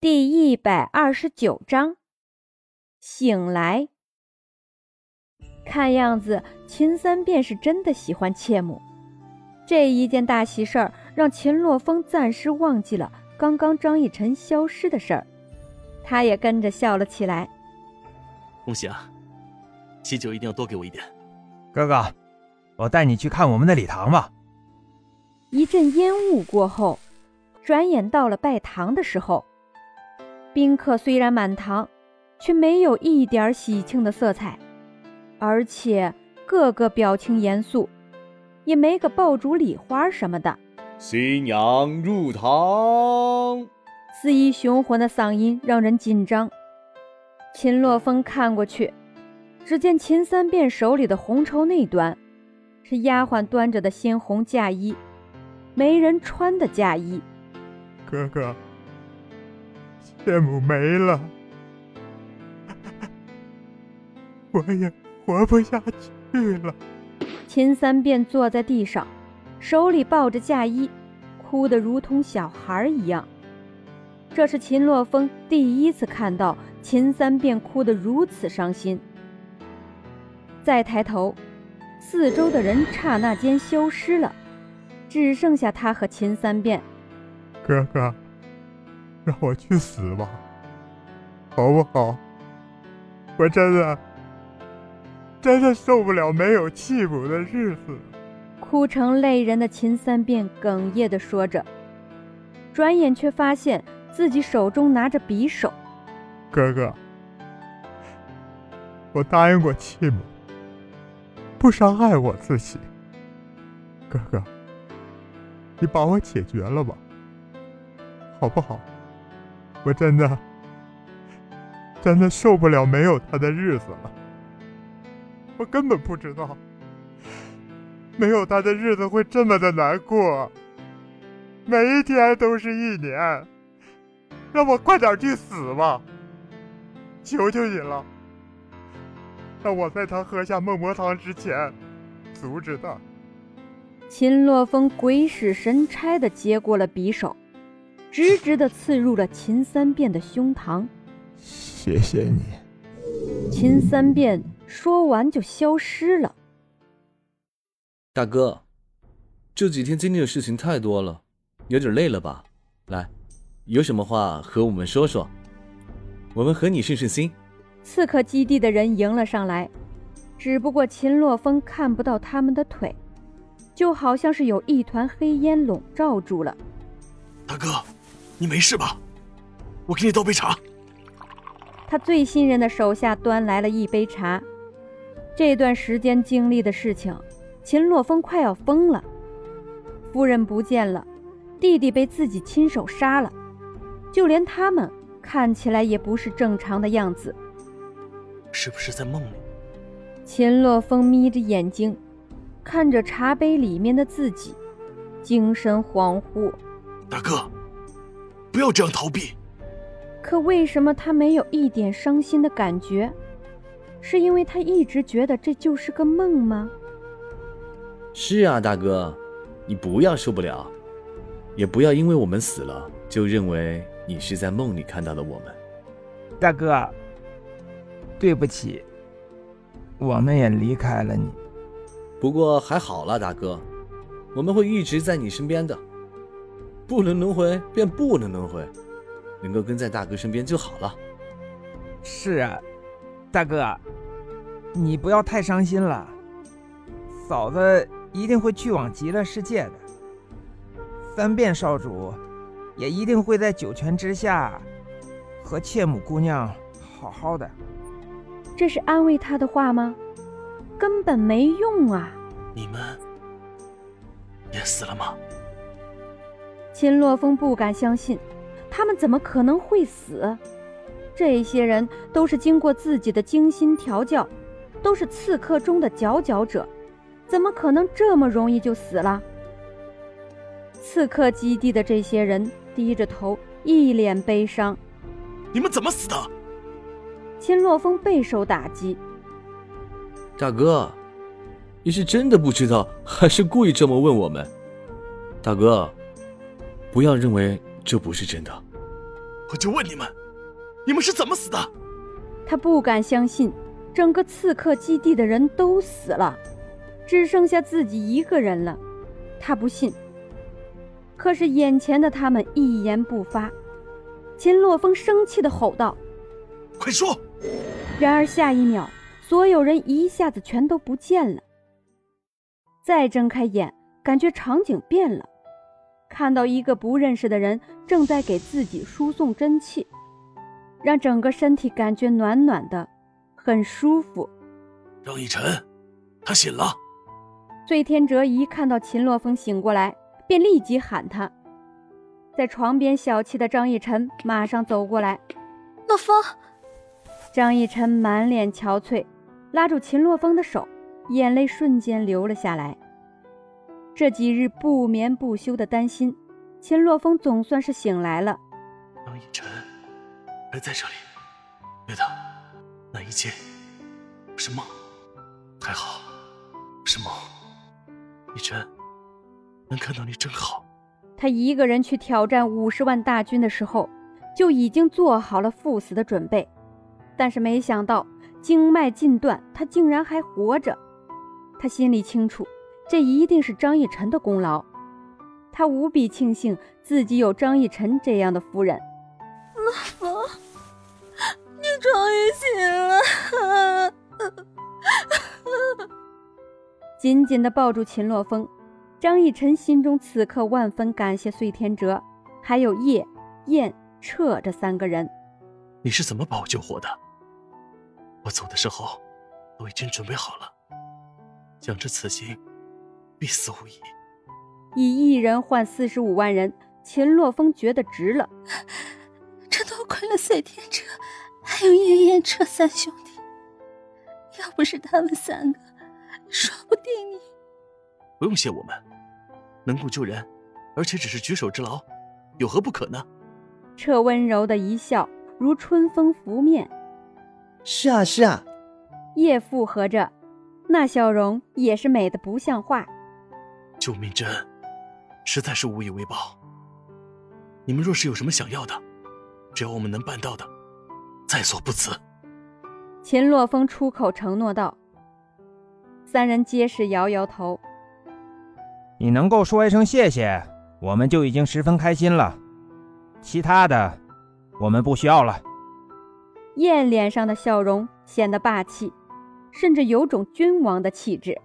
第一百二十九章，醒来。看样子秦三便是真的喜欢妾母。这一件大喜事儿，让秦洛风暂时忘记了刚刚张逸晨消失的事儿，他也跟着笑了起来。恭喜啊！喜酒一定要多给我一点。哥哥，我带你去看我们的礼堂吧。一阵烟雾过后，转眼到了拜堂的时候。宾客虽然满堂，却没有一点喜庆的色彩，而且个个表情严肃，也没个爆竹礼花什么的。新娘入堂，肆意雄浑的嗓音让人紧张。秦洛风看过去，只见秦三变手里的红绸那端，是丫鬟端着的鲜红嫁衣，没人穿的嫁衣。哥哥。谢母没了，我也活不下去了。秦三便坐在地上，手里抱着嫁衣，哭得如同小孩一样。这是秦洛风第一次看到秦三便哭得如此伤心。再抬头，四周的人刹那间消失了，只剩下他和秦三变。哥哥。让我去死吧，好不好？我真的真的受不了没有弃母的日子。哭成泪人的秦三便哽咽的说着，转眼却发现自己手中拿着匕首。哥哥，我答应过弃母，不伤害我自己。哥哥，你把我解决了吧，好不好？我真的，真的受不了没有他的日子了。我根本不知道，没有他的日子会这么的难过。每一天都是一年，让我快点去死吧！求求你了，让我在他喝下孟婆汤之前阻止他。秦洛风鬼使神差的接过了匕首。直直的刺入了秦三变的胸膛。谢谢你。秦三变说完就消失了。大哥，这几天经历的事情太多了，有点累了吧？来，有什么话和我们说说，我们和你顺顺心。刺客基地的人迎了上来，只不过秦洛风看不到他们的腿，就好像是有一团黑烟笼罩住了。大哥。你没事吧？我给你倒杯茶。他最信任的手下端来了一杯茶。这段时间经历的事情，秦洛风快要疯了。夫人不见了，弟弟被自己亲手杀了，就连他们看起来也不是正常的样子。是不是在梦里？秦洛风眯着眼睛，看着茶杯里面的自己，精神恍惚。大哥。不要这样逃避。可为什么他没有一点伤心的感觉？是因为他一直觉得这就是个梦吗？是啊，大哥，你不要受不了，也不要因为我们死了就认为你是在梦里看到了我们。大哥，对不起，我们也离开了你。不过还好了，大哥，我们会一直在你身边的。不能轮回便不能轮回，能够跟在大哥身边就好了。是啊，大哥，你不要太伤心了。嫂子一定会去往极乐世界的，三变少主也一定会在九泉之下和妾母姑娘好好的。这是安慰他的话吗？根本没用啊！你们也死了吗？秦洛风不敢相信，他们怎么可能会死？这些人都是经过自己的精心调教，都是刺客中的佼佼者，怎么可能这么容易就死了？刺客基地的这些人低着头，一脸悲伤。你们怎么死的？秦洛风备受打击。大哥，你是真的不知道，还是故意这么问我们？大哥。不要认为这不是真的，我就问你们，你们是怎么死的？他不敢相信，整个刺客基地的人都死了，只剩下自己一个人了。他不信。可是眼前的他们一言不发。秦洛风生气地吼道：“快说！”然而下一秒，所有人一下子全都不见了。再睁开眼，感觉场景变了，看到一个不认识的人正在给自己输送真气，让整个身体感觉暖暖的，很舒服。张逸晨，他醒了。醉天哲一看到秦洛风醒过来，便立即喊他。在床边小憩的张逸晨马上走过来，洛风。张逸晨满脸憔悴，拉住秦洛风的手，眼泪瞬间流了下来。这几日不眠不休的担心，秦洛风总算是醒来了。张逸晨还在这里，对的，那一切是梦，还好是梦。逸晨，能看到你真好。他一个人去挑战五十万大军的时候，就已经做好了赴死的准备，但是没想到经脉尽断，他竟然还活着。他心里清楚，这一定是张逸晨的功劳。他无比庆幸自己有张逸晨这样的夫人。老冯，你终于醒了！紧紧地抱住秦洛风。张逸晨心中此刻万分感谢碎天哲，还有叶、燕、彻这三个人。你是怎么把我救活的？我走的时候都已经准备好了，将至此行，必死无疑。以一人换四十五万人，秦洛风觉得值了。这多亏了碎天车，还有叶、燕、彻三兄弟，要不是他们三个，说不定你……不用谢我们，能够救人，而且只是举手之劳，有何不可呢？彻温柔的一笑，如春风拂面。是啊，是啊。叶附和着，那笑容也是美的不像话。救命之恩，实在是无以为报。你们若是有什么想要的，只要我们能办到的，在所不辞。秦洛风出口承诺道。三人皆是摇摇头。你能够说一声谢谢，我们就已经十分开心了。其他的，我们不需要了。燕脸上的笑容显得霸气，甚至有种君王的气质。